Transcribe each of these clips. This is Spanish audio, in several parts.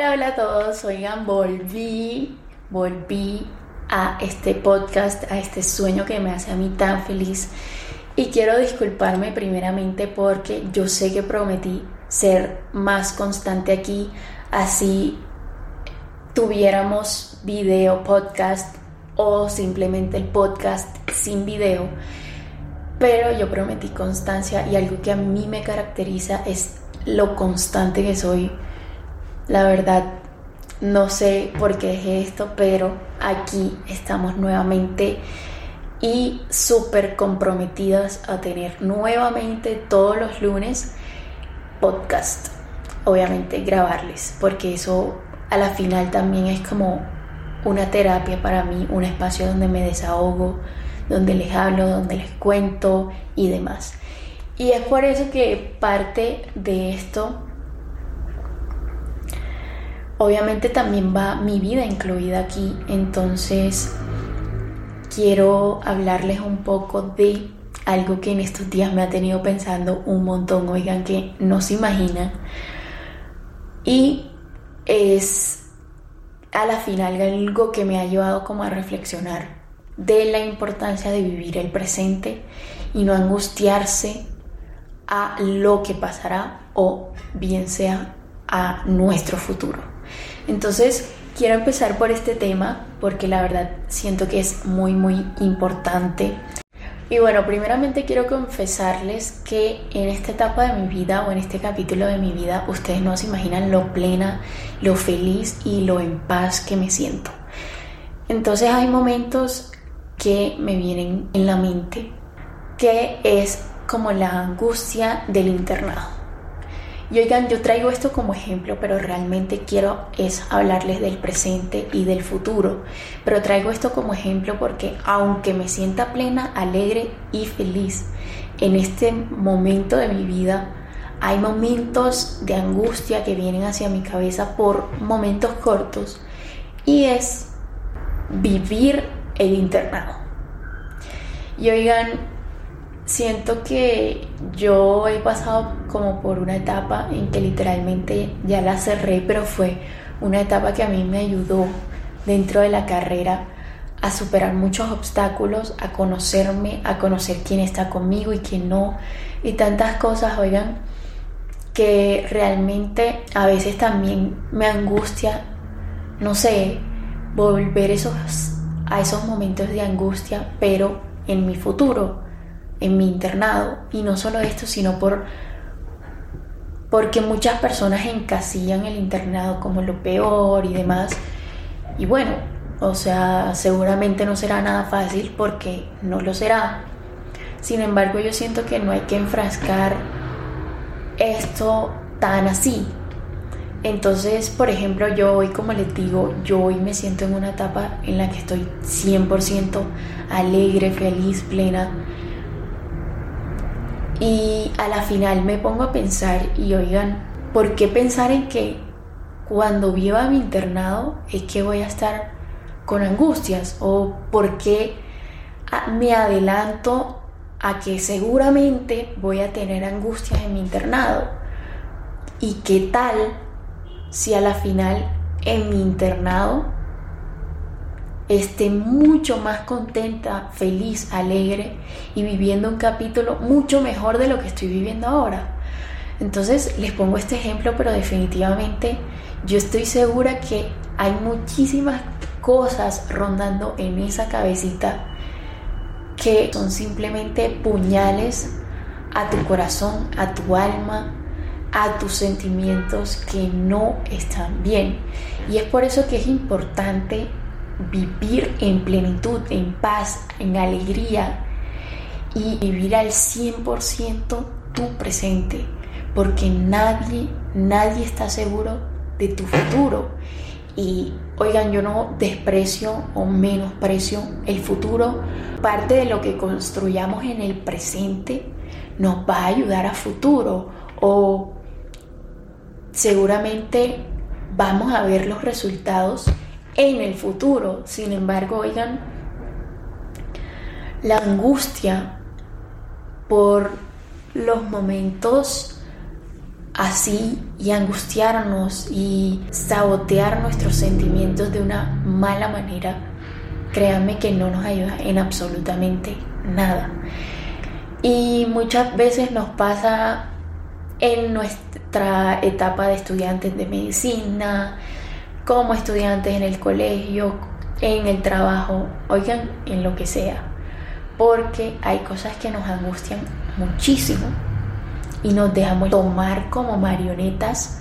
Hola, hola a todos. Oigan, volví, volví a este podcast, a este sueño que me hace a mí tan feliz. Y quiero disculparme primeramente porque yo sé que prometí ser más constante aquí, así tuviéramos video, podcast o simplemente el podcast sin video. Pero yo prometí constancia y algo que a mí me caracteriza es lo constante que soy la verdad, no sé por qué dejé esto, pero aquí estamos nuevamente y súper comprometidas a tener nuevamente todos los lunes podcast. Obviamente grabarles, porque eso a la final también es como una terapia para mí, un espacio donde me desahogo, donde les hablo, donde les cuento y demás. Y es por eso que parte de esto Obviamente también va mi vida incluida aquí, entonces quiero hablarles un poco de algo que en estos días me ha tenido pensando un montón, oigan que no se imaginan. Y es a la final algo que me ha llevado como a reflexionar de la importancia de vivir el presente y no angustiarse a lo que pasará o bien sea a nuestro futuro. Entonces, quiero empezar por este tema porque la verdad siento que es muy, muy importante. Y bueno, primeramente quiero confesarles que en esta etapa de mi vida o en este capítulo de mi vida, ustedes no se imaginan lo plena, lo feliz y lo en paz que me siento. Entonces hay momentos que me vienen en la mente, que es como la angustia del internado. Y oigan, yo traigo esto como ejemplo, pero realmente quiero es hablarles del presente y del futuro. Pero traigo esto como ejemplo porque aunque me sienta plena, alegre y feliz en este momento de mi vida, hay momentos de angustia que vienen hacia mi cabeza por momentos cortos y es vivir el internado. Y oigan, siento que yo he pasado como por una etapa en que literalmente ya la cerré, pero fue una etapa que a mí me ayudó dentro de la carrera a superar muchos obstáculos, a conocerme, a conocer quién está conmigo y quién no, y tantas cosas, oigan, que realmente a veces también me angustia, no sé, volver esos, a esos momentos de angustia, pero en mi futuro en mi internado. Y no solo esto, sino por porque muchas personas encasillan el internado como lo peor y demás. Y bueno, o sea, seguramente no será nada fácil porque no lo será. Sin embargo, yo siento que no hay que enfrascar esto tan así. Entonces, por ejemplo, yo hoy, como les digo, yo hoy me siento en una etapa en la que estoy 100% alegre, feliz, plena y a la final me pongo a pensar y oigan, ¿por qué pensar en que cuando viva mi internado es que voy a estar con angustias? ¿O por qué me adelanto a que seguramente voy a tener angustias en mi internado? ¿Y qué tal si a la final en mi internado esté mucho más contenta, feliz, alegre y viviendo un capítulo mucho mejor de lo que estoy viviendo ahora. Entonces les pongo este ejemplo, pero definitivamente yo estoy segura que hay muchísimas cosas rondando en esa cabecita que son simplemente puñales a tu corazón, a tu alma, a tus sentimientos que no están bien. Y es por eso que es importante vivir en plenitud, en paz, en alegría y vivir al 100% tu presente, porque nadie, nadie está seguro de tu futuro. Y oigan, yo no desprecio o menosprecio el futuro. Parte de lo que construyamos en el presente nos va a ayudar a futuro o seguramente vamos a ver los resultados en el futuro. Sin embargo, oigan, la angustia por los momentos así y angustiarnos y sabotear nuestros sentimientos de una mala manera, créanme que no nos ayuda en absolutamente nada. Y muchas veces nos pasa en nuestra etapa de estudiantes de medicina, como estudiantes en el colegio, en el trabajo, oigan, en lo que sea. Porque hay cosas que nos angustian muchísimo y nos dejamos tomar como marionetas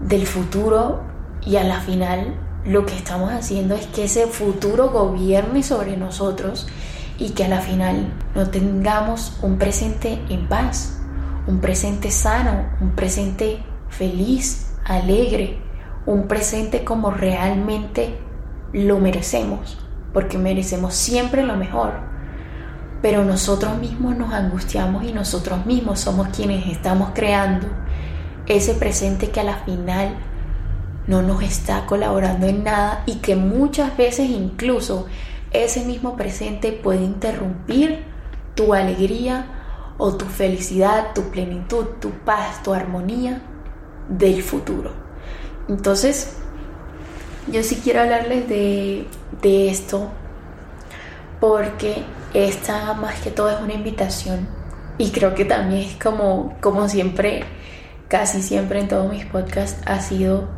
del futuro y a la final lo que estamos haciendo es que ese futuro gobierne sobre nosotros y que a la final no tengamos un presente en paz, un presente sano, un presente feliz, alegre, un presente como realmente lo merecemos, porque merecemos siempre lo mejor. Pero nosotros mismos nos angustiamos y nosotros mismos somos quienes estamos creando ese presente que a la final no nos está colaborando en nada y que muchas veces incluso ese mismo presente puede interrumpir tu alegría o tu felicidad, tu plenitud, tu paz, tu armonía del futuro. Entonces, yo sí quiero hablarles de, esto porque esta más que todo es una invitación y creo que también es como, como siempre, casi siempre en todos mis podcasts ha sido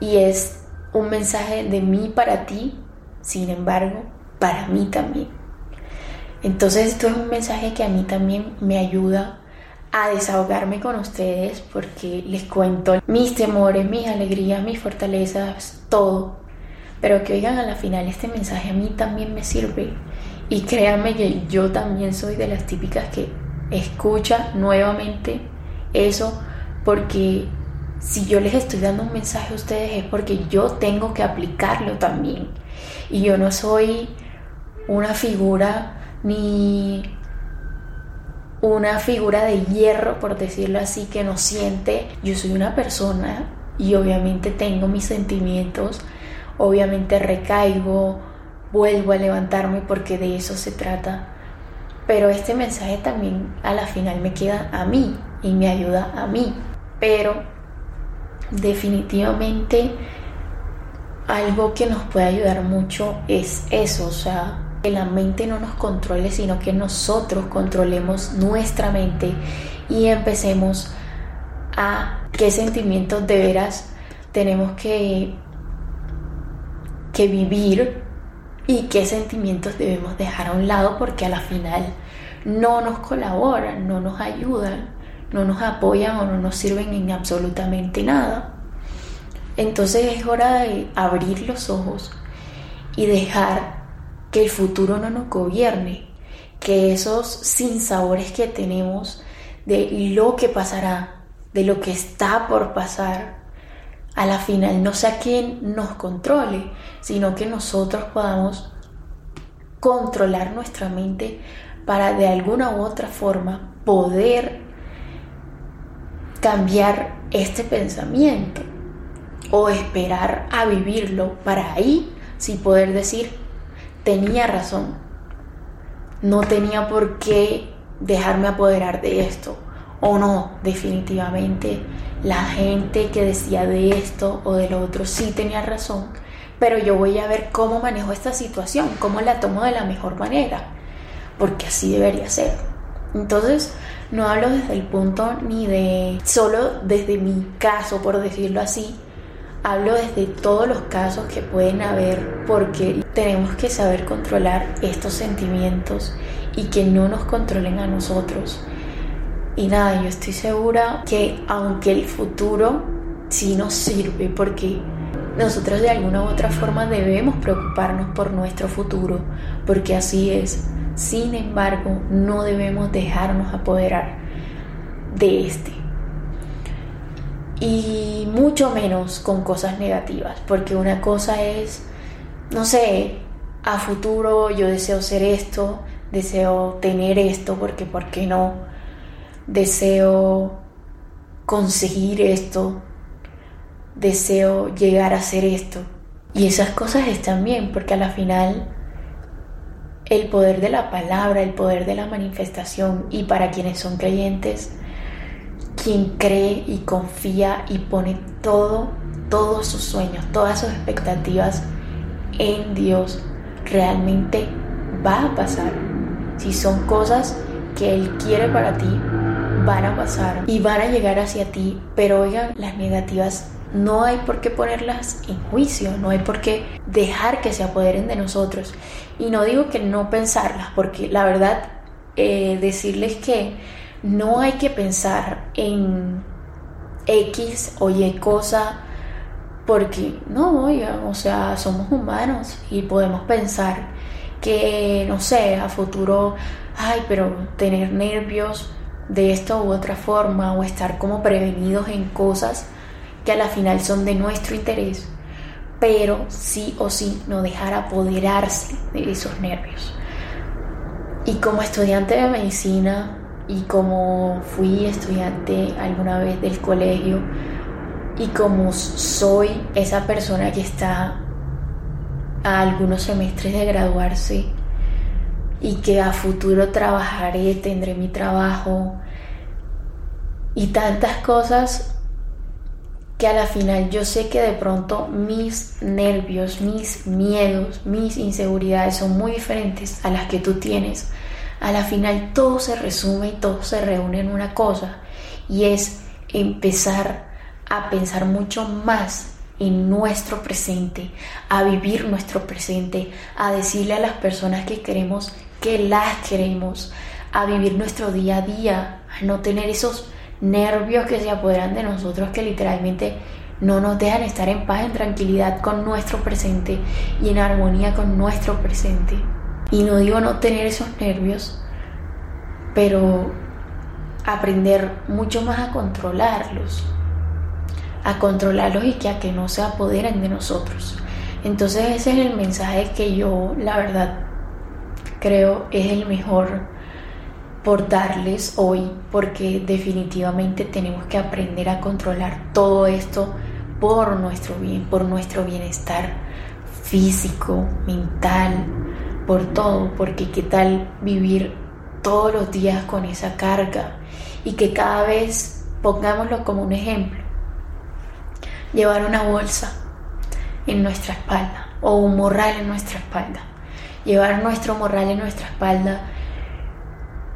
y es un mensaje de mí para ti sin embargo, para mí también. Entonces esto es un mensaje que a mí también me ayuda a desahogarme con ustedes porque les cuento mis temores, mis alegrías, mis fortalezas, todo. Pero que oigan a la final este mensaje a mí también me sirve. Y créanme que yo también soy de las típicas que escucha nuevamente eso porque si yo les estoy dando un mensaje a ustedes es porque yo tengo que aplicarlo también. Y yo no soy una figura ni una figura de hierro, por decirlo así, que no siente. Yo soy una persona y obviamente tengo mis sentimientos, obviamente recaigo, vuelvo a levantarme porque de eso se trata. Pero este mensaje también a la final me queda a mí y me ayuda a mí. Pero definitivamente algo que nos puede ayudar mucho es eso, o sea, que la mente no nos controle, sino que nosotros controlemos nuestra mente y empecemos a qué sentimientos de veras tenemos que, que vivir y qué sentimientos debemos dejar a un lado porque a la final no nos colaboran, no nos ayudan, no nos apoyan o no nos sirven en absolutamente nada. Entonces es hora de abrir los ojos y dejar que el futuro no nos gobierne, que esos sinsabores que tenemos de lo que pasará, de lo que está por pasar, a la final no sea quien nos controle, sino que nosotros podamos controlar nuestra mente para de alguna u otra forma poder cambiar este pensamiento o esperar a vivirlo para ahí sí poder decir, tenía razón, no tenía por qué dejarme apoderar de esto, o no, definitivamente la gente que decía de esto o del otro sí tenía razón, pero yo voy a ver cómo manejo esta situación, cómo la tomo de la mejor manera, porque así debería ser. Entonces, no hablo desde el punto ni de solo desde mi caso, por decirlo así, Hablo desde todos los casos que pueden haber porque tenemos que saber controlar estos sentimientos y que no nos controlen a nosotros. Y nada, yo estoy segura que aunque el futuro sí nos sirve porque nosotros de alguna u otra forma debemos preocuparnos por nuestro futuro, porque así es. Sin embargo, no debemos dejarnos apoderar de este y mucho menos con cosas negativas, porque una cosa es, no sé, a futuro yo deseo ser esto, deseo tener esto, porque ¿por qué no? Deseo conseguir esto, deseo llegar a ser esto. Y esas cosas están bien, porque a la final el poder de la palabra, el poder de la manifestación, y para quienes son creyentes, quien cree y confía y pone todo, todos sus sueños, todas sus expectativas en Dios, realmente va a pasar. Si son cosas que Él quiere para ti, van a pasar y van a llegar hacia ti, pero oigan, las negativas no hay por qué ponerlas en juicio, no hay por qué dejar que se apoderen de nosotros. Y no digo que no pensarlas, porque la verdad, eh, decirles que no hay que pensar en X o Y cosa, porque no, o sea, somos humanos y podemos pensar que, no sé, a futuro, ay, pero tener nervios de esta u otra forma o estar como prevenidos en cosas que a la final son de nuestro interés, pero sí o sí no dejar apoderarse de esos nervios. Y como estudiante de medicina y como fui estudiante alguna vez del colegio y como soy esa persona que está a algunos semestres de graduarse y que a futuro trabajaré, tendré mi trabajo y tantas cosas que a la final yo sé que de pronto mis nervios, mis miedos, mis inseguridades son muy diferentes a las que tú tienes. A la final todo se resume y todo se reúne en una cosa y es empezar a pensar mucho más en nuestro presente, a vivir nuestro presente, a decirle a las personas que queremos que las queremos, a vivir nuestro día a día, a no tener esos nervios que se apoderan de nosotros que literalmente no nos dejan estar en paz, en tranquilidad con nuestro presente y en armonía con nuestro presente. Y no digo no tener esos nervios, pero aprender mucho más a controlarlos, a controlarlos y que a que no se apoderen de nosotros. Entonces ese es el mensaje que yo, la verdad, creo es el mejor por darles hoy, porque definitivamente tenemos que aprender a controlar todo esto por nuestro bien, por nuestro bienestar físico, mental, por todo, porque qué tal vivir todos los días con esa carga y que cada vez, pongámoslo como un ejemplo, llevar una bolsa en nuestra espalda o un morral en nuestra espalda, llevar nuestro morral en nuestra espalda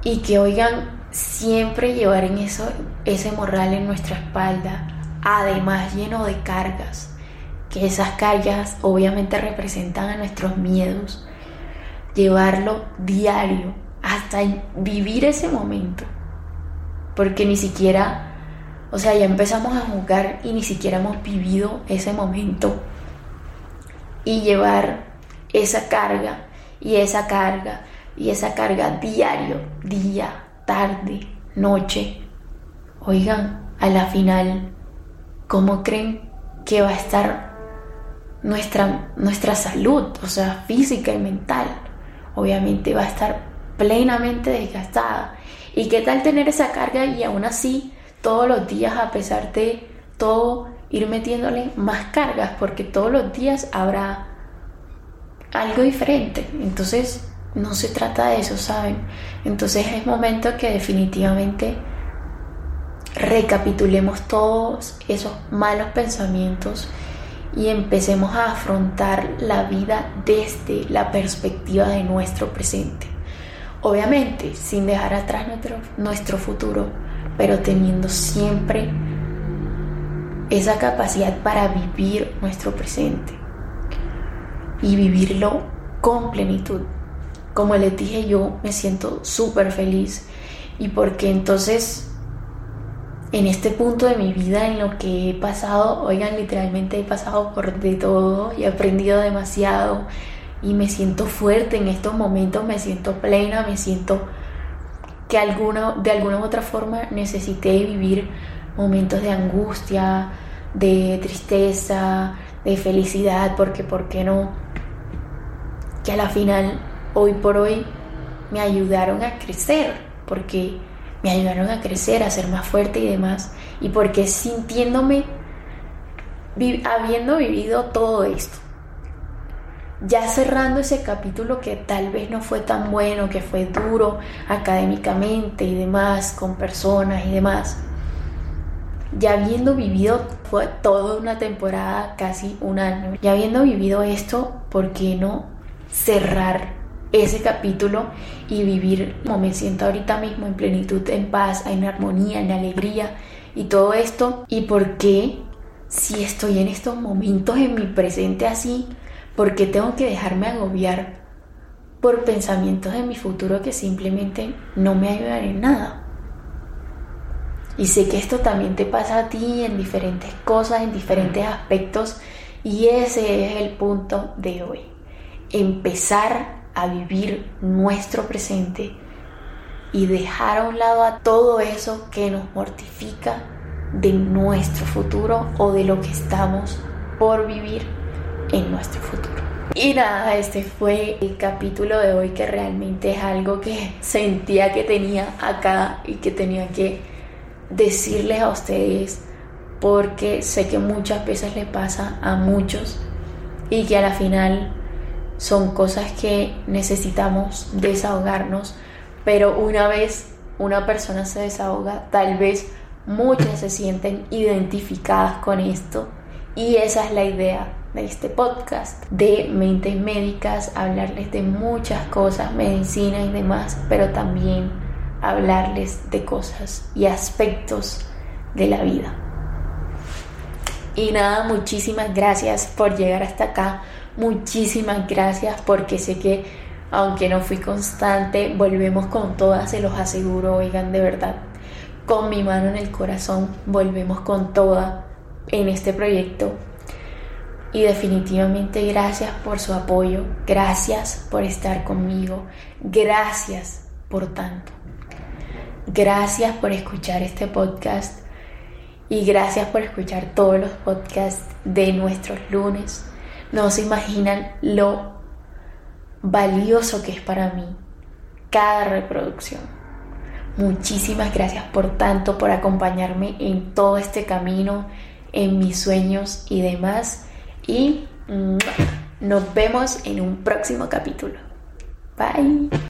y que oigan siempre llevar en eso ese morral en nuestra espalda, además lleno de cargas, que esas cargas obviamente representan a nuestros miedos, llevarlo diario hasta vivir ese momento, porque ni siquiera, o sea, ya empezamos a jugar y ni siquiera hemos vivido ese momento y llevar esa carga y esa carga y esa carga diario, día, tarde, noche. Oigan, a la final, ¿cómo creen que va a estar nuestra, nuestra salud, o sea, física y mental? Obviamente va a estar plenamente desgastada. ¿Y qué tal tener esa carga y aún así todos los días, a pesar de todo, ir metiéndole más cargas? Porque todos los días habrá algo diferente. Entonces, no se trata de eso, ¿saben? Entonces es momento que definitivamente recapitulemos todos esos malos pensamientos y empecemos a afrontar la vida desde la perspectiva de nuestro presente. Obviamente, sin dejar atrás nuestro, nuestro futuro, pero teniendo siempre esa capacidad para vivir nuestro presente y vivirlo con plenitud como les dije yo, me siento súper feliz y porque entonces en este punto de mi vida en lo que he pasado, oigan, literalmente he pasado por de todo y he aprendido demasiado y me siento fuerte en estos momentos, me siento plena, me siento que alguna, de alguna u otra forma necesité vivir momentos de angustia, de tristeza, de felicidad, porque ¿por qué no? Que a la final hoy por hoy me ayudaron a crecer, porque me ayudaron a crecer, a ser más fuerte y demás, y porque sintiéndome, habiendo vivido todo esto, ya cerrando ese capítulo que tal vez no fue tan bueno, que fue duro académicamente y demás, con personas y demás, ya habiendo vivido fue toda una temporada, casi un año, ya habiendo vivido esto, ¿por qué no cerrar ese capítulo y vivir como me siento ahorita mismo en plenitud, en paz, en armonía, en alegría y todo esto? ¿Y por qué si estoy en estos momentos en mi presente así, por qué tengo que dejarme agobiar por pensamientos de mi futuro que simplemente no me ayudan en nada? Y sé que esto también te pasa a ti en diferentes cosas, en diferentes aspectos. Y ese es el punto de hoy. Empezar a vivir nuestro presente y dejar a un lado a todo eso que nos mortifica de nuestro futuro o de lo que estamos por vivir en nuestro futuro. Y nada, este fue el capítulo de hoy que realmente es algo que sentía que tenía acá y que tenía que decirles a ustedes porque sé que muchas veces le pasa a muchos y que a la final son cosas que necesitamos desahogarnos, pero una vez una persona se desahoga, tal vez muchas se sienten identificadas con esto y esa es la idea de este podcast de mentes médicas, hablarles de muchas cosas, medicina y demás, pero también hablarles de cosas y aspectos de la vida. Y nada, muchísimas gracias por llegar hasta acá. Muchísimas gracias porque sé que aunque no fui constante, volvemos con todas, se los aseguro, oigan, de verdad, con mi mano en el corazón, volvemos con toda en este proyecto. Y definitivamente gracias por su apoyo, gracias por estar conmigo, gracias por tanto. Gracias por escuchar este podcast y gracias por escuchar todos los podcasts de nuestros lunes. No se imaginan lo valioso que es para mí cada reproducción. Muchísimas gracias por tanto, por acompañarme en todo este camino, en mis sueños y demás. Y nos vemos en un próximo capítulo. Bye.